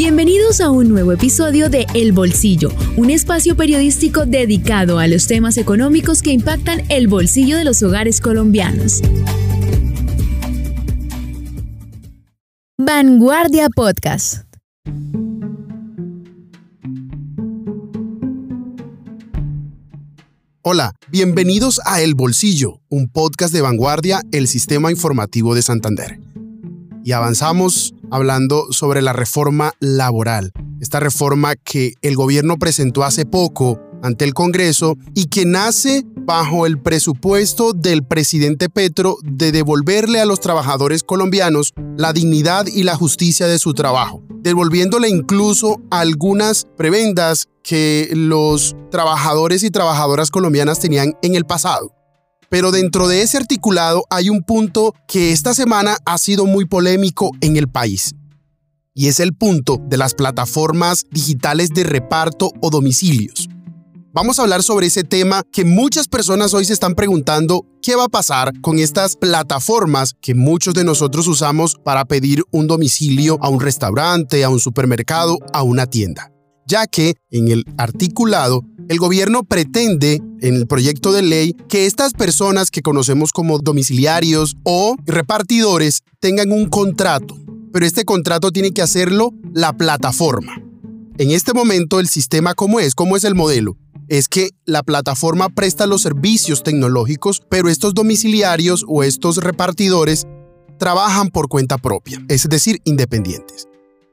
Bienvenidos a un nuevo episodio de El Bolsillo, un espacio periodístico dedicado a los temas económicos que impactan el bolsillo de los hogares colombianos. Vanguardia Podcast. Hola, bienvenidos a El Bolsillo, un podcast de Vanguardia, el sistema informativo de Santander. Y avanzamos hablando sobre la reforma laboral, esta reforma que el gobierno presentó hace poco ante el Congreso y que nace bajo el presupuesto del presidente Petro de devolverle a los trabajadores colombianos la dignidad y la justicia de su trabajo, devolviéndole incluso algunas prebendas que los trabajadores y trabajadoras colombianas tenían en el pasado. Pero dentro de ese articulado hay un punto que esta semana ha sido muy polémico en el país. Y es el punto de las plataformas digitales de reparto o domicilios. Vamos a hablar sobre ese tema que muchas personas hoy se están preguntando qué va a pasar con estas plataformas que muchos de nosotros usamos para pedir un domicilio a un restaurante, a un supermercado, a una tienda. Ya que en el articulado el gobierno pretende, en el proyecto de ley, que estas personas que conocemos como domiciliarios o repartidores tengan un contrato, pero este contrato tiene que hacerlo la plataforma. En este momento el sistema cómo es, cómo es el modelo, es que la plataforma presta los servicios tecnológicos, pero estos domiciliarios o estos repartidores trabajan por cuenta propia, es decir, independientes.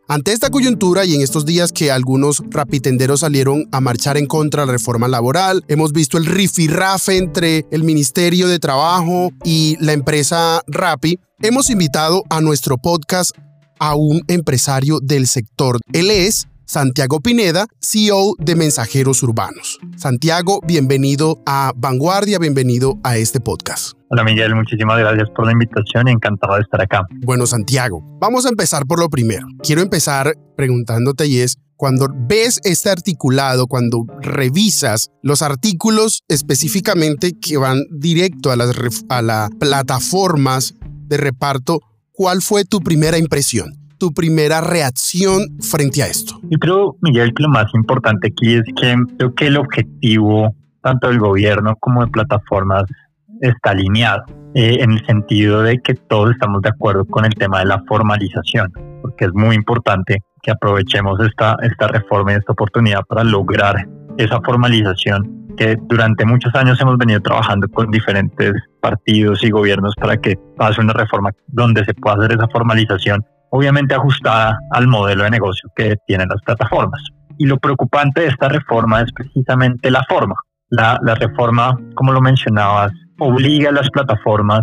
Ante esta coyuntura y en estos días que algunos rapitenderos salieron a marchar en contra de la reforma laboral, hemos visto el rifirrafe entre el Ministerio de Trabajo y la empresa Rappi, hemos invitado a nuestro podcast a un empresario del sector. Él es Santiago Pineda, CEO de Mensajeros Urbanos. Santiago, bienvenido a Vanguardia, bienvenido a este podcast. Hola Miguel, muchísimas gracias por la invitación y encantado de estar acá. Bueno Santiago, vamos a empezar por lo primero. Quiero empezar preguntándote y es, cuando ves este articulado, cuando revisas los artículos específicamente que van directo a las, a las plataformas de reparto, ¿cuál fue tu primera impresión? tu primera reacción frente a esto? Yo creo, Miguel, que lo más importante aquí es que creo que el objetivo tanto del gobierno como de plataformas está alineado eh, en el sentido de que todos estamos de acuerdo con el tema de la formalización, porque es muy importante que aprovechemos esta, esta reforma y esta oportunidad para lograr esa formalización que durante muchos años hemos venido trabajando con diferentes partidos y gobiernos para que pase una reforma donde se pueda hacer esa formalización obviamente ajustada al modelo de negocio que tienen las plataformas. Y lo preocupante de esta reforma es precisamente la forma. La, reforma, como lo mencionabas, obliga a las plataformas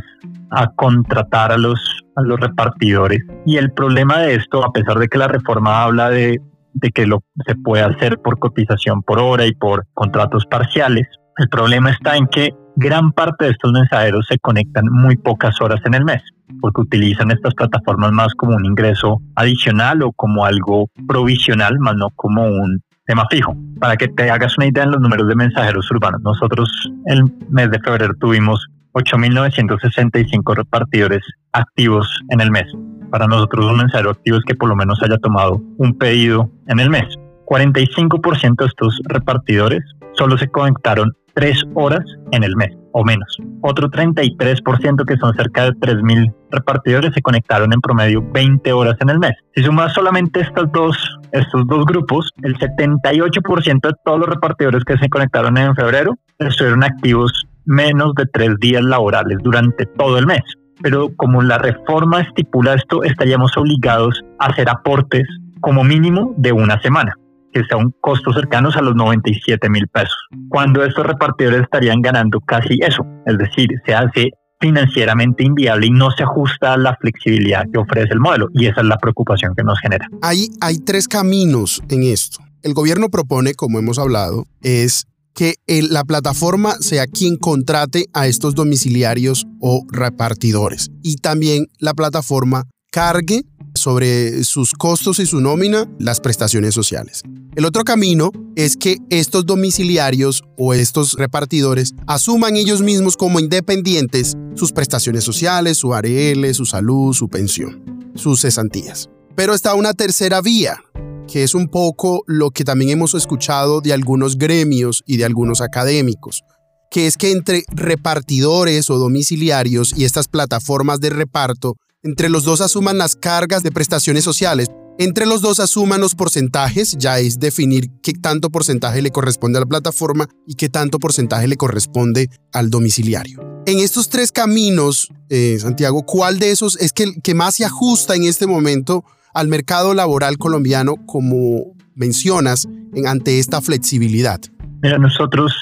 a contratar a los, a los repartidores. Y el problema de esto, a pesar de que la reforma habla de, de que lo, se puede hacer por cotización por hora y por contratos parciales, el problema está en que gran parte de estos mensajeros se conectan muy pocas horas en el mes porque utilizan estas plataformas más como un ingreso adicional o como algo provisional, más no como un tema fijo. Para que te hagas una idea en los números de mensajeros urbanos, nosotros el mes de febrero tuvimos 8.965 repartidores activos en el mes. Para nosotros un mensajero activo es que por lo menos haya tomado un pedido en el mes. 45% de estos repartidores solo se conectaron tres horas en el mes o menos. Otro 33% que son cerca de 3.000 repartidores se conectaron en promedio 20 horas en el mes. Si sumas solamente estos dos, estos dos grupos, el 78% de todos los repartidores que se conectaron en febrero estuvieron activos menos de tres días laborales durante todo el mes. Pero como la reforma estipula esto, estaríamos obligados a hacer aportes como mínimo de una semana que sea un costo cercanos a los 97 mil pesos, cuando estos repartidores estarían ganando casi eso, es decir, se hace financieramente inviable y no se ajusta a la flexibilidad que ofrece el modelo y esa es la preocupación que nos genera. Hay, hay tres caminos en esto. El gobierno propone, como hemos hablado, es que la plataforma sea quien contrate a estos domiciliarios o repartidores y también la plataforma cargue sobre sus costos y su nómina las prestaciones sociales. El otro camino es que estos domiciliarios o estos repartidores asuman ellos mismos como independientes sus prestaciones sociales, su ARL, su salud, su pensión, sus cesantías. Pero está una tercera vía, que es un poco lo que también hemos escuchado de algunos gremios y de algunos académicos, que es que entre repartidores o domiciliarios y estas plataformas de reparto, entre los dos asuman las cargas de prestaciones sociales, entre los dos asuman los porcentajes, ya es definir qué tanto porcentaje le corresponde a la plataforma y qué tanto porcentaje le corresponde al domiciliario. En estos tres caminos, eh, Santiago, ¿cuál de esos es que, que más se ajusta en este momento al mercado laboral colombiano, como mencionas, en, ante esta flexibilidad? Mira, nosotros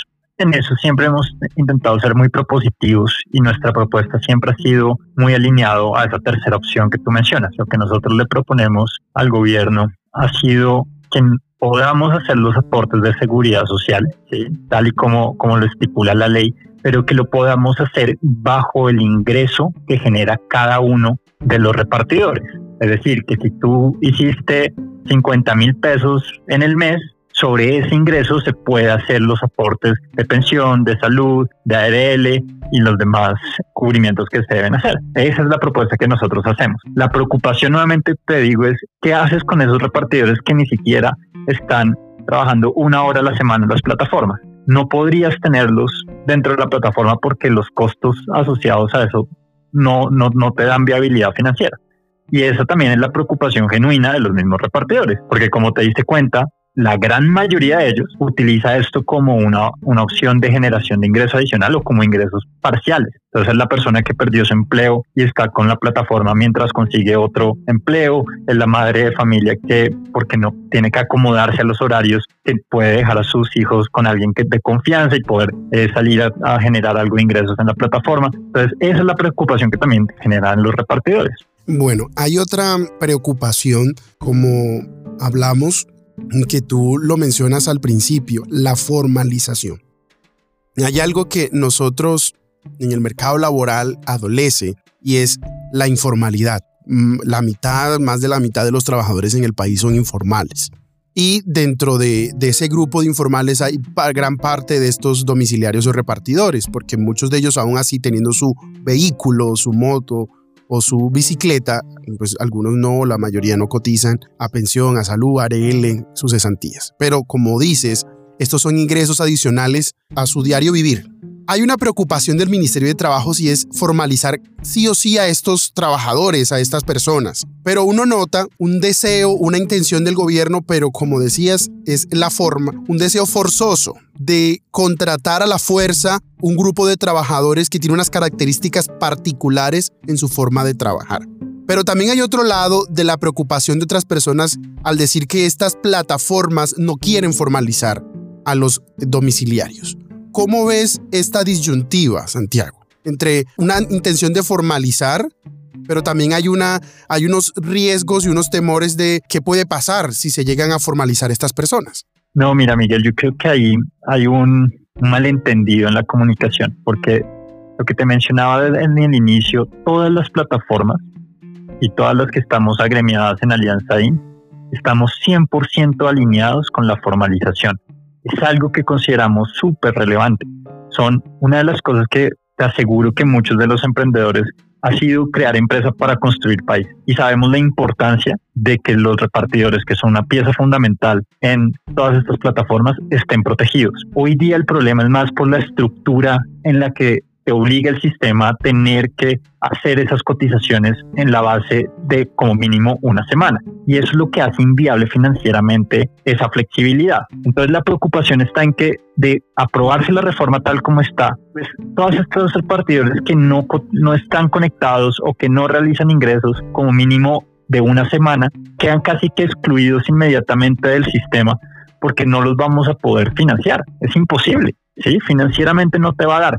en eso siempre hemos intentado ser muy propositivos y nuestra propuesta siempre ha sido muy alineado a esa tercera opción que tú mencionas. Lo que nosotros le proponemos al gobierno ha sido que podamos hacer los aportes de seguridad social, tal y como, como lo estipula la ley, pero que lo podamos hacer bajo el ingreso que genera cada uno de los repartidores. Es decir, que si tú hiciste 50 mil pesos en el mes, sobre ese ingreso se puede hacer los aportes de pensión, de salud, de ARL y los demás cubrimientos que se deben hacer. Esa es la propuesta que nosotros hacemos. La preocupación nuevamente te digo es qué haces con esos repartidores que ni siquiera están trabajando una hora a la semana en las plataformas. No podrías tenerlos dentro de la plataforma porque los costos asociados a eso no, no, no te dan viabilidad financiera. Y esa también es la preocupación genuina de los mismos repartidores, porque como te diste cuenta, la gran mayoría de ellos utiliza esto como una, una opción de generación de ingreso adicional o como ingresos parciales. Entonces la persona que perdió su empleo y está con la plataforma mientras consigue otro empleo, es la madre de familia que, porque no tiene que acomodarse a los horarios, que puede dejar a sus hijos con alguien que de confianza y poder eh, salir a, a generar algo de ingresos en la plataforma. Entonces esa es la preocupación que también generan los repartidores. Bueno, hay otra preocupación, como hablamos, que tú lo mencionas al principio, la formalización. Hay algo que nosotros en el mercado laboral adolece y es la informalidad. Mm, la mitad, más de la mitad de los trabajadores en el país son informales. Y dentro de, de, ese grupo de informales hay gran parte de estos domiciliarios o repartidores, porque muchos de ellos aún así teniendo su vehículo, su moto, o su bicicleta, pues algunos no, la mayoría no cotizan a pensión, a salud, a ARL, sus cesantías. Pero como dices, estos son ingresos adicionales a su diario vivir. Hay una preocupación del Ministerio de Trabajo si es formalizar sí o sí a estos trabajadores, a estas personas. Pero uno nota un deseo, una intención del gobierno, pero como decías, es la forma, un deseo forzoso de contratar a la fuerza un grupo de trabajadores que tiene unas características particulares en su forma de trabajar. Pero también hay otro lado de la preocupación de otras personas al decir que estas plataformas no quieren formalizar a los domiciliarios. ¿Cómo ves esta disyuntiva, Santiago? Entre una intención de formalizar, pero también hay, una, hay unos riesgos y unos temores de qué puede pasar si se llegan a formalizar estas personas. No, mira, Miguel, yo creo que ahí hay un, malentendido en la comunicación, porque lo que te mencionaba en el inicio, todas las plataformas y todas las que estamos agremiadas en Alianza IN, estamos 100% alineados con la formalización es algo que consideramos súper relevante. Son una de las cosas que te aseguro que muchos de los emprendedores ha sido crear empresas para construir país. Y sabemos la importancia de que los repartidores, que son una pieza fundamental en todas estas plataformas, estén protegidos. Hoy día el problema es más por la estructura en la que te obliga el sistema a tener que hacer esas cotizaciones en la base de como mínimo una semana. Y eso es lo que hace inviable financieramente esa flexibilidad. Entonces la preocupación está en que de aprobarse la reforma tal como está, pues todos estos repartidores que no, no están conectados o que no realizan ingresos como mínimo de una semana quedan casi que excluidos inmediatamente del sistema porque no los vamos a poder financiar. Es imposible. ¿sí? Financieramente no te va a dar.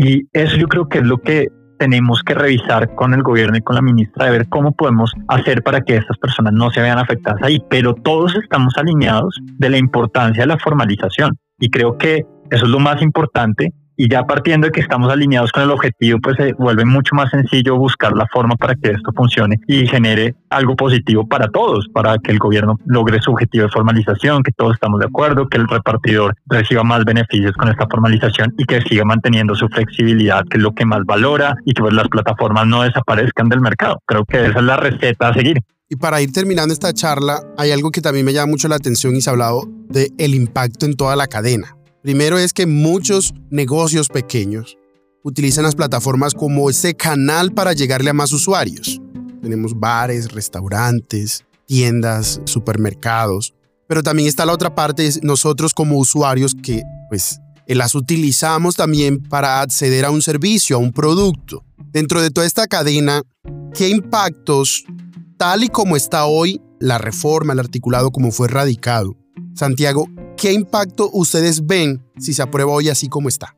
Y eso yo creo que es lo que tenemos que revisar con el gobierno y con la ministra de ver cómo podemos hacer para que estas personas no se vean afectadas ahí. Pero todos estamos alineados de la importancia de la formalización. Y creo que eso es lo más importante y ya partiendo de que estamos alineados con el objetivo, pues se vuelve mucho más sencillo buscar la forma para que esto funcione y genere algo positivo para todos, para que el gobierno logre su objetivo de formalización, que todos estamos de acuerdo, que el repartidor reciba más beneficios con esta formalización y que siga manteniendo su flexibilidad, que es lo que más valora y que pues, las plataformas no desaparezcan del mercado. Creo que esa es la receta a seguir. Y para ir terminando esta charla, hay algo que también me llama mucho la atención y se ha hablado de el impacto en toda la cadena. Primero es que muchos negocios pequeños utilizan las plataformas como ese canal para llegarle a más usuarios. Tenemos bares, restaurantes, tiendas, supermercados, pero también está la otra parte, nosotros como usuarios que pues las utilizamos también para acceder a un servicio, a un producto. Dentro de toda esta cadena, ¿qué impactos, tal y como está hoy la reforma, el articulado como fue radicado? Santiago, ¿qué impacto ustedes ven si se aprueba hoy así como está?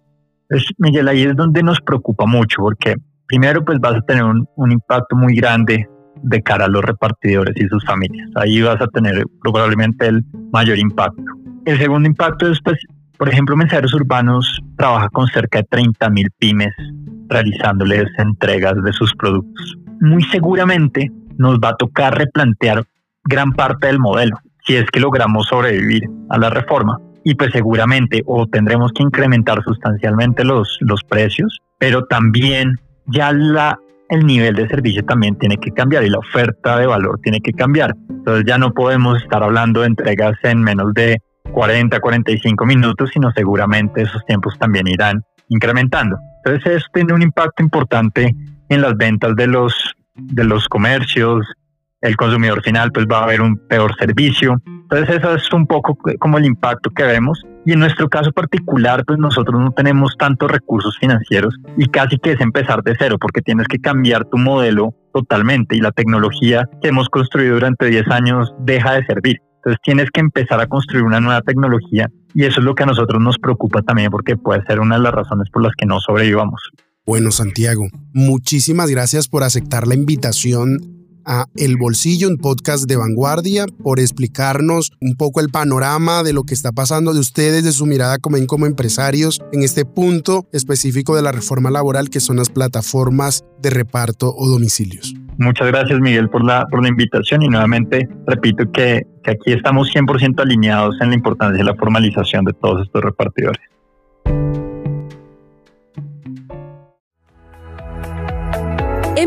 Pues Miguel, ahí es donde nos preocupa mucho, porque primero pues vas a tener un, un impacto muy grande de cara a los repartidores y sus familias. Ahí vas a tener probablemente el mayor impacto. El segundo impacto es, pues, por ejemplo, Mensajeros Urbanos trabaja con cerca de 30 mil pymes realizándoles entregas de sus productos. Muy seguramente nos va a tocar replantear gran parte del modelo si es que logramos sobrevivir a la reforma. Y pues seguramente o tendremos que incrementar sustancialmente los, los precios, pero también ya la el nivel de servicio también tiene que cambiar y la oferta de valor tiene que cambiar. Entonces ya no podemos estar hablando de entregas en menos de 40, 45 minutos, sino seguramente esos tiempos también irán incrementando. Entonces eso tiene un impacto importante en las ventas de los, de los comercios, el consumidor final pues va a ver un peor servicio. Entonces eso es un poco como el impacto que vemos y en nuestro caso particular, pues nosotros no tenemos tantos recursos financieros y casi que es empezar de cero porque tienes que cambiar tu modelo totalmente y la tecnología que hemos construido durante 10 años deja de servir. Entonces tienes que empezar a construir una nueva tecnología y eso es lo que a nosotros nos preocupa también porque puede ser una de las razones por las que no sobrevivamos. Bueno, Santiago, muchísimas gracias por aceptar la invitación a El Bolsillo, un podcast de vanguardia, por explicarnos un poco el panorama de lo que está pasando de ustedes, de su mirada como, como empresarios en este punto específico de la reforma laboral que son las plataformas de reparto o domicilios. Muchas gracias Miguel por la, por la invitación y nuevamente repito que, que aquí estamos 100% alineados en la importancia de la formalización de todos estos repartidores.